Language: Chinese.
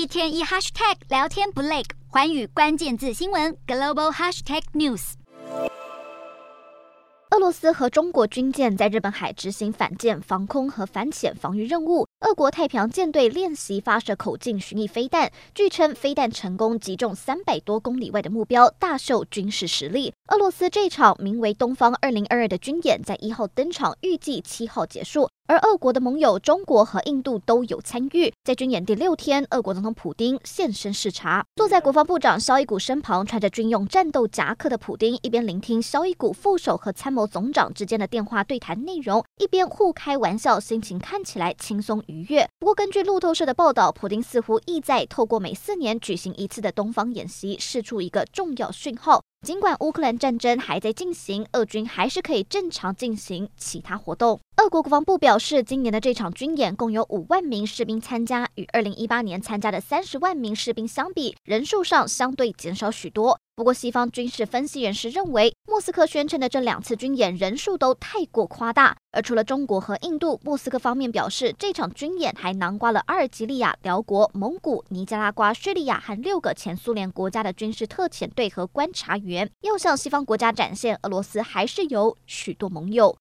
一天一 hashtag 聊天不累，环宇关键字新闻 global hashtag news。俄罗斯和中国军舰在日本海执行反舰、防空和反潜防御任务。俄国太平洋舰队练习发射口径巡弋飞弹，据称飞弹成功击中三百多公里外的目标，大秀军事实力。俄罗斯这场名为“东方二零二二”的军演在一号登场，预计七号结束。而俄国的盟友中国和印度都有参与。在军演第六天，俄国总统普丁现身视察。坐在国防部长肖伊古身旁，穿着军用战斗夹克的普丁一边聆听肖伊古副手和参谋总长之间的电话对谈内容，一边互开玩笑，心情看起来轻松愉悦。不过，根据路透社的报道，普丁似乎意在透过每四年举行一次的东方演习，释出一个重要讯号。尽管乌克兰战争还在进行，俄军还是可以正常进行其他活动。俄国国防部表示，今年的这场军演共有五万名士兵参加，与二零一八年参加的三十万名士兵相比，人数上相对减少许多。不过，西方军事分析人士认为，莫斯科宣称的这两次军演人数都太过夸大。而除了中国和印度，莫斯科方面表示，这场军演还囊括了阿尔及利亚、辽国、蒙古、尼加拉瓜、叙利亚和六个前苏联国家的军事特遣队和观察员，要向西方国家展现俄罗斯还是有许多盟友。